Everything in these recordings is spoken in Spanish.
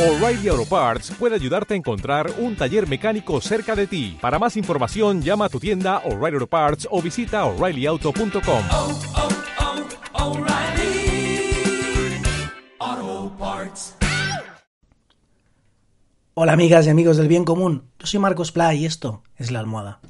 O'Reilly Auto Parts puede ayudarte a encontrar un taller mecánico cerca de ti. Para más información, llama a tu tienda O'Reilly Auto Parts o visita oreillyauto.com. oh, oh, Parts. Hola amigas y amigos del bien común, yo soy Marcos Pla y esto es La Almohada.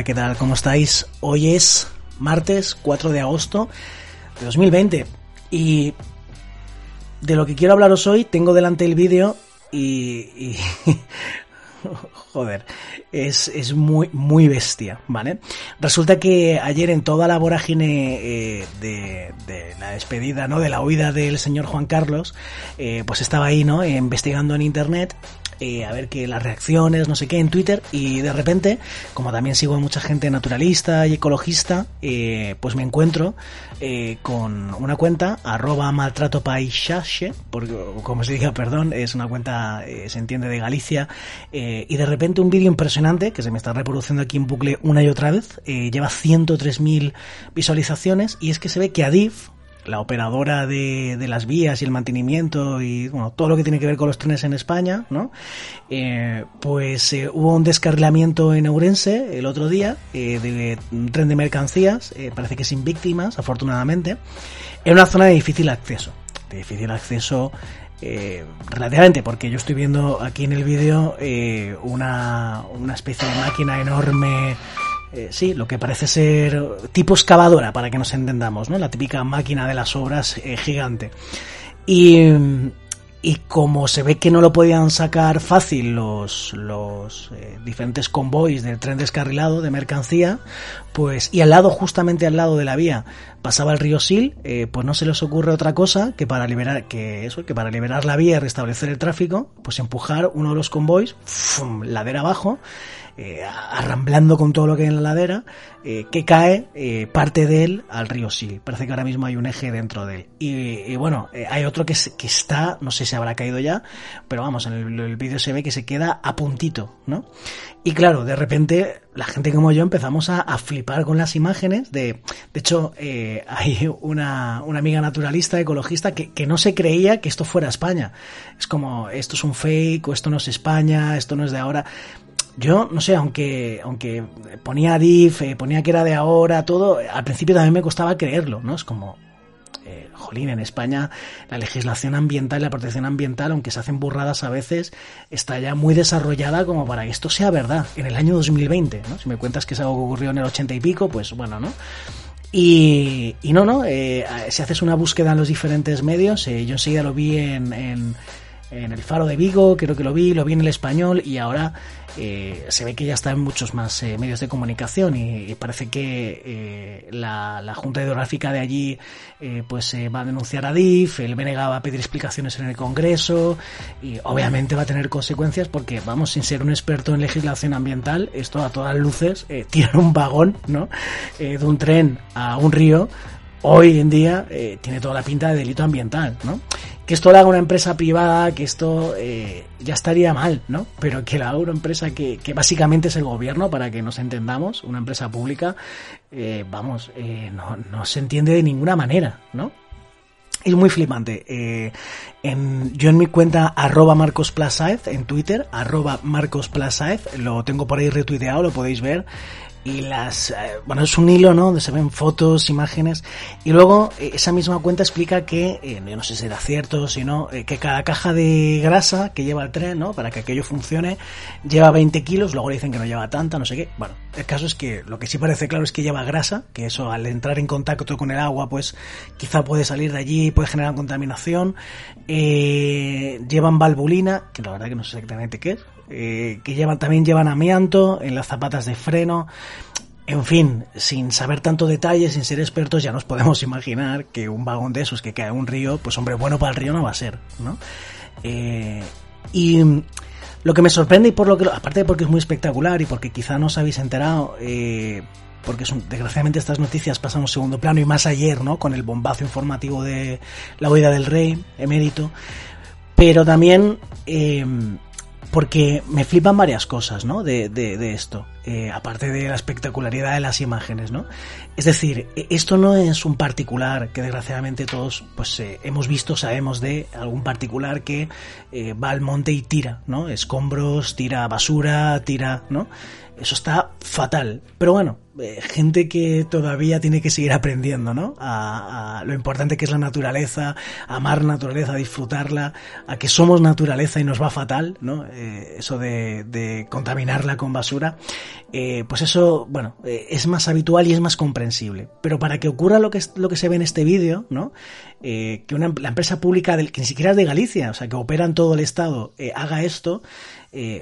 ¿Qué tal? ¿Cómo estáis? Hoy es martes 4 de agosto de 2020 y de lo que quiero hablaros hoy tengo delante el vídeo y joder, es, es, muy, muy bestia, ¿vale? Resulta que ayer en toda la vorágine eh, de, de, la despedida, ¿no? De la huida del señor Juan Carlos, eh, pues estaba ahí, ¿no? Investigando en internet eh, a ver que las reacciones, no sé qué, en Twitter y de repente, como también sigo a mucha gente naturalista y ecologista, pues me encuentro con una cuenta, arroba maltrato paisaje, porque como se diga, perdón, es una cuenta, se entiende, de Galicia, eh, y de repente un vídeo impresionante que se me está reproduciendo aquí en bucle una y otra vez, eh, lleva 103.000 visualizaciones y es que se ve que Adif, la operadora de, las vías y el mantenimiento y bueno, todo lo que tiene que ver con los trenes en España, ¿no? Eh, pues eh, hubo un descarrilamiento en Ourense el otro día eh, de un tren de mercancías, eh, parece que sin víctimas, afortunadamente, en una zona de difícil acceso. De difícil acceso eh, relativamente, porque yo estoy viendo aquí en el vídeo eh, una, una especie de máquina enorme eh, sí, lo que parece ser tipo excavadora, para que nos entendamos, ¿no? La típica máquina de las obras eh, gigante. Y, y, como se ve que no lo podían sacar fácil los, los eh, diferentes convoys del tren descarrilado de mercancía, pues, y al lado, justamente al lado de la vía, pasaba el río Sil, eh, pues no se les ocurre otra cosa que para liberar, que eso, que para liberar la vía y restablecer el tráfico, pues empujar uno de los convoys, ladera abajo, eh, arramblando con todo lo que hay en la ladera, eh, que cae eh, parte de él al río Sil. Parece que ahora mismo hay un eje dentro de él. Y, bueno, hay otro que, está, no sé si habrá caído ya, pero vamos, en el, vídeo se ve que se queda a puntito, ¿no? Y claro, de repente la gente como yo empezamos a, flipar con las imágenes. De, de hecho, hay una, una, amiga naturalista, ecologista, que, que, no se creía que esto fuera España. Es como, esto es un fake, o esto no es España, esto no es de ahora yo no sé, aunque, aunque ponía DIF, eh, ponía que era de ahora, todo, al principio también me costaba creerlo, ¿no? Es como, eh, jolín, en España la legislación ambiental y la protección ambiental, aunque se hacen burradas a veces, está ya muy desarrollada como para que esto sea verdad en el año 2020, ¿no? Si me cuentas que es algo que ocurrió en el 80 y pico, pues bueno, ¿no? Y, y no, no, eh, si haces una búsqueda en los diferentes medios, eh, yo enseguida lo vi en, en, en, el Faro de Vigo, creo que lo vi, lo vi en el español y ahora eh, se ve que ya está en muchos más eh, medios de comunicación y, parece que eh, la, Junta Hidrográfica de allí eh, pues va a denunciar a DIF, el BNG va a pedir explicaciones en el Congreso y obviamente va a tener consecuencias porque vamos, sin ser un experto en legislación ambiental, esto a todas luces, eh, tirar un vagón ¿no? Eh, de un tren a un río hoy en día eh, tiene toda la pinta de delito ambiental, ¿no? Que esto lo haga una empresa privada, que esto eh, ya estaría mal, ¿no? Pero que la haga una empresa que, que, básicamente es el gobierno, para que nos entendamos, una empresa pública, eh, vamos, eh, no, no se entiende de ninguna manera, ¿no? Es muy flipante. Yo en mi cuenta arroba Marcos Plasaez, en Twitter, arroba Marcos Plasaez, lo tengo por ahí retuiteado, lo podéis ver y las eh, bueno es un hilo no donde se ven fotos imágenes y luego eh, esa misma cuenta explica que eh, yo no sé si era cierto si no que cada caja de grasa que lleva el tren no para que aquello funcione lleva 20 kilos luego le dicen que no lleva tanta no sé qué. Bueno el caso es que lo que sí parece claro es que lleva grasa que eso al entrar en contacto con el agua pues quizá puede salir de allí puede generar contaminación. Eh, llevan valvulina que la verdad que no sé exactamente qué es. Eh, que llevan, también llevan amianto en las zapatas de freno. En fin, sin saber tanto detalle, sin ser expertos, ya nos podemos imaginar que un vagón de esos que cae en un río, pues hombre, bueno para el río no va a ser, ¿no? Eh, y lo que me sorprende y por lo que, aparte de porque es muy espectacular y porque quizá no os habéis enterado, eh, porque desgraciadamente estas noticias pasan a un segundo plano y más ayer, ¿no? Con el bombazo informativo de la huida del rey, emérito. Pero también eh, porque me flipan varias cosas, ¿no? De esto, eh, aparte de la espectacularidad de las imágenes, ¿no? Es decir, e- esto no es un particular que desgraciadamente todos, pues, eh, hemos visto, sabemos de algún particular que eh, va al monte y tira, ¿no? Escombros, tira basura, tira, ¿no? Eso está fatal. Pero bueno, gente que todavía tiene que seguir aprendiendo, ¿no? A, lo importante que es la naturaleza, amar naturaleza, disfrutarla, a que somos naturaleza y nos va fatal, ¿no? Eso de contaminarla con basura. Eh, pues eso, bueno, eh, es más habitual y es más comprensible. Pero para que ocurra lo que, es- lo que se ve en este vídeo, ¿no? Eh, que una, la empresa pública, del, que ni siquiera es de Galicia, o sea, que opera en todo el estado, haga esto,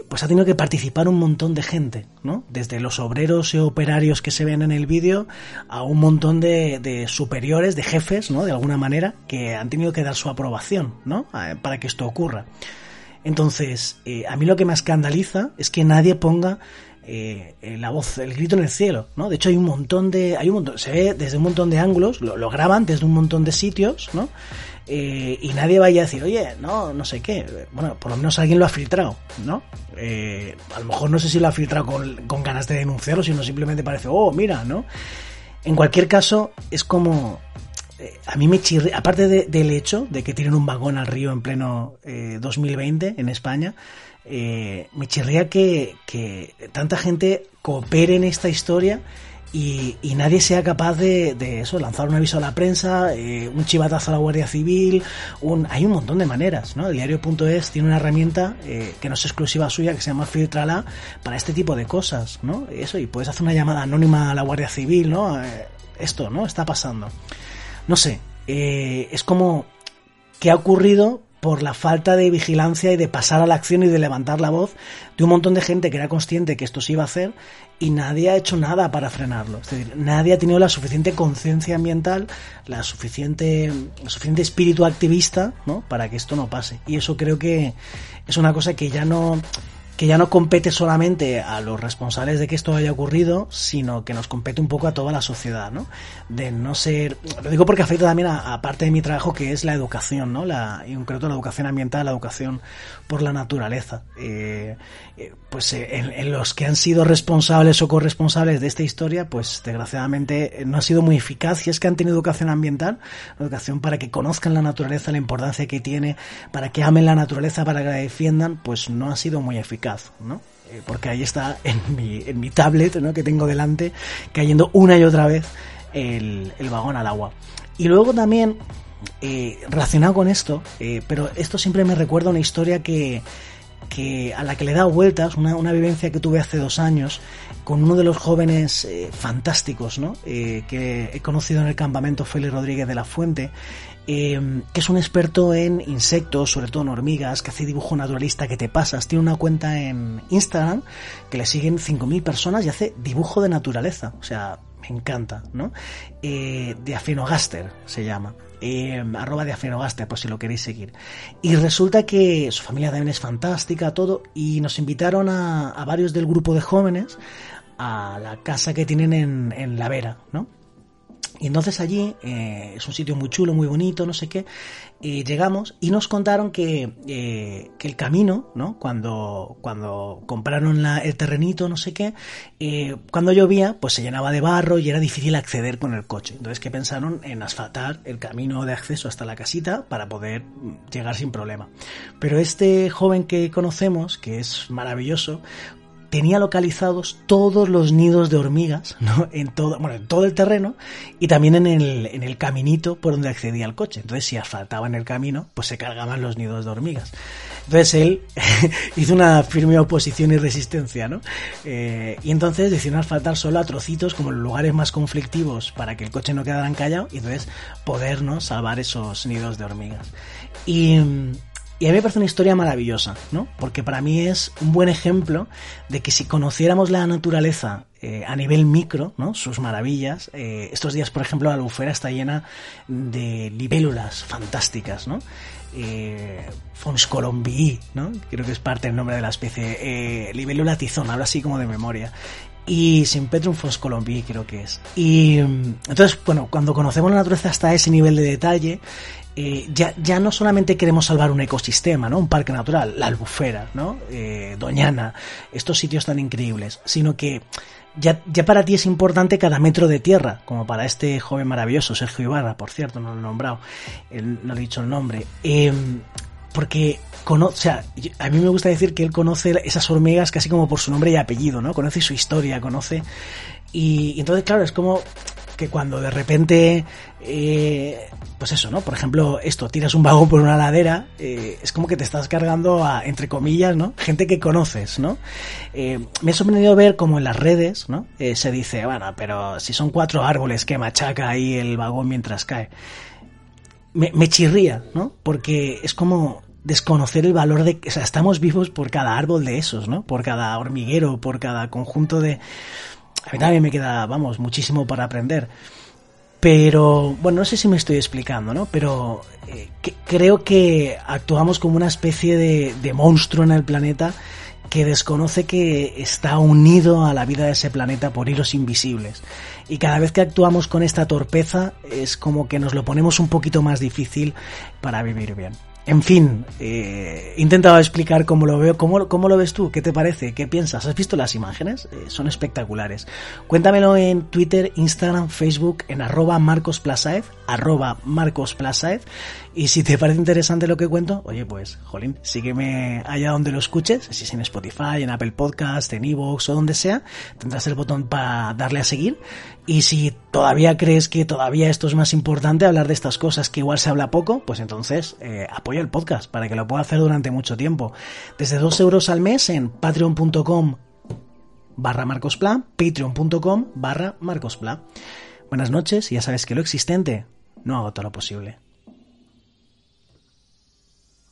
pues ha tenido que participar un montón de gente, ¿no? Desde los obreros y operarios que se ven en el vídeo a un montón de, de superiores, de jefes, ¿no? De alguna manera, que han tenido que dar su aprobación, ¿no? Para que esto ocurra. Entonces, a mí lo que me escandaliza es que nadie ponga eh, la voz, el grito en el cielo, ¿no? De hecho, hay un montón de, hay un montón, se ve desde un montón de ángulos, lo, lo graban desde un montón de sitios, ¿no? Eh, y nadie vaya a decir, oye, no, no sé qué. Bueno, por lo menos alguien lo ha filtrado, ¿no? Eh, a lo mejor no sé si lo ha filtrado con, con ganas de denunciarlo, sino simplemente parece, oh, mira, ¿no? En cualquier caso, es como. eh, a mí me chirre, aparte de- del hecho de que tienen un vagón al río en pleno eh, 2020 en España, eh, me chirría que, tanta gente coopere en esta historia y, nadie sea capaz de, de eso, lanzar un aviso a la prensa, eh, un chivatazo a la Guardia Civil, un, hay un montón de maneras, ¿no? El diario.es tiene una herramienta eh, que no es exclusiva suya, que se llama Filtrala, para este tipo de cosas, ¿no? Eso, y puedes hacer una llamada anónima a la Guardia Civil, ¿no? Eh, esto, ¿no? Está pasando. No sé, es como que ha ocurrido por la falta de vigilancia y de pasar a la acción y de levantar la voz de un montón de gente que era consciente que esto se iba a hacer y nadie ha hecho nada para frenarlo. Es decir, nadie ha tenido la suficiente conciencia ambiental, la suficiente, el suficiente espíritu activista, ¿no? Para que esto no pase. Y eso creo que es una cosa que ya no que ya no compete solamente a los responsables de que esto haya ocurrido, sino que nos compete un poco a toda la sociedad, ¿no? De no ser, lo digo porque afecta también a, parte de mi trabajo que es la educación, ¿no? La, en concreto la educación ambiental, la educación por la naturaleza. Eh, eh, pues eh, en, en los que han sido responsables o corresponsables de esta historia, pues desgraciadamente no ha sido muy eficaz. Y es que han tenido educación ambiental, educación para que conozcan la naturaleza, la importancia que tiene, para que amen la naturaleza, para que la defiendan, pues no ha sido muy eficaz, ¿no? Eh, porque ahí está en mi, tablet, ¿no? Que tengo delante, cayendo una y otra vez el, el vagón al agua. Y luego también, eh, relacionado con esto, eh, pero esto siempre me recuerda una historia que, a la que le he dado vueltas, una, vivencia que tuve hace dos años con uno de los jóvenes eh, fantásticos ¿no? Que he conocido en el campamento Félix Rodríguez de la Fuente, eh, que es un experto en insectos, sobre todo en hormigas, que hace dibujo naturalista que te pasas. Tiene una cuenta en Instagram que le siguen 5.000 personas y hace dibujo de naturaleza. O sea, me encanta, ¿no? Eh, Diafenogaster se llama. Eh, arroba Diafenogaster, por si lo queréis seguir. Y resulta que su familia también es fantástica, todo, y nos invitaron a, a varios del grupo de jóvenes a la casa que tienen en, en La Vera, ¿no? Y entonces allí eh, es un sitio muy chulo, muy bonito, no sé qué. llegamos y nos contaron que, eh, que el camino, ¿no? Cuando, cuando compraron el terrenito, no sé qué, eh, cuando llovía, pues se llenaba de barro y era difícil acceder con el coche. Entonces, que pensaron en asfaltar el camino de acceso hasta la casita para poder mm, llegar sin problema. Pero este joven que conocemos, que es maravilloso, tenía localizados todos los nidos de hormigas, ¿no? En todo, bueno, en todo el terreno y también en el, en el caminito por donde accedía el coche. Entonces, si asfaltaban el camino, pues se cargaban los nidos de hormigas. Entonces él hizo una firme oposición y resistencia, ¿no? Eh, y entonces decidieron asfaltar solo a trocitos como los lugares más conflictivos para que el coche no quedara encallado y entonces poder, ¿no? Salvar esos nidos de hormigas. Y, y a mí me parece una historia maravillosa, ¿no? Porque para mí es un buen ejemplo de que si conociéramos la naturaleza eh, a nivel micro, ¿no? Sus maravillas. eh, estos días, por ejemplo, la albufera está llena de libélulas fantásticas, ¿no? Eh, Fons colombii, ¿no? Creo que es parte del nombre de la especie. Eh, libélula tizón, hablo así como de memoria. Y sin Petrum Fos Colombi, creo que es. Y mm, entonces, bueno, cuando conocemos la naturaleza hasta ese nivel de detalle, eh, ya, ya no solamente queremos salvar un ecosistema, ¿no? Un parque natural, la albufera, ¿no? Eh, Doñana, estos sitios tan increíbles, sino que ya, ya para ti es importante cada metro de tierra, como para este joven maravilloso, Sergio Ibarra, por cierto, no lo he nombrado, no he dicho el nombre. Eh, porque conoce, o sea, a mí me gusta decir que él conoce esas hormigas casi como por su nombre y apellido, ¿no? Conoce su historia, conoce... Y, entonces, claro, es como que cuando de repente, eh, pues eso, ¿no? Por ejemplo, esto, tiras un vagón por una ladera, eh, es como que te estás cargando a, entre comillas, ¿no? Gente que conoces, ¿no? Eh, me ha sorprendido ver como en las redes, ¿no? Eh, se dice, bueno, pero si son cuatro árboles que machaca ahí el vagón mientras cae. Me, chirría, ¿no? Porque es como desconocer el valor de... O sea, estamos vivos por cada árbol de esos, ¿no? Por cada hormiguero, por cada conjunto de a mí también me queda, vamos, muchísimo para aprender. Pero, bueno, no sé si me estoy explicando, ¿no? Pero eh, creo que actuamos como una especie de monstruo en el planeta que desconoce que está unido a la vida de ese planeta por hilos invisibles. Y cada vez que actuamos con esta torpeza es como que nos lo ponemos un poquito más difícil para vivir bien. En fin, eh, he intentado explicar cómo lo veo. ¿Cómo, ¿Cómo, lo ves tú? ¿Qué te parece? ¿Qué piensas? ¿Has visto las imágenes? Eh, son espectaculares. Cuéntamelo en Twitter, Instagram, Facebook, en arroba marcosplasaez, arroba marcosplasaez. Y si te parece interesante lo que cuento, oye, pues, jolín, sígueme allá donde lo escuches, si es en Spotify, en Apple Podcast, en Evox o donde sea, tendrás el botón para darle a seguir. Y si todavía crees que todavía esto es más importante, hablar de estas cosas que igual se habla poco, pues entonces eh, el podcast para que lo pueda hacer durante mucho tiempo. Desde 2 euros al mes en patreon.com barra marcospla, patreon.com barra marcospla. Buenas noches ya sabes que lo existente no hago todo lo posible.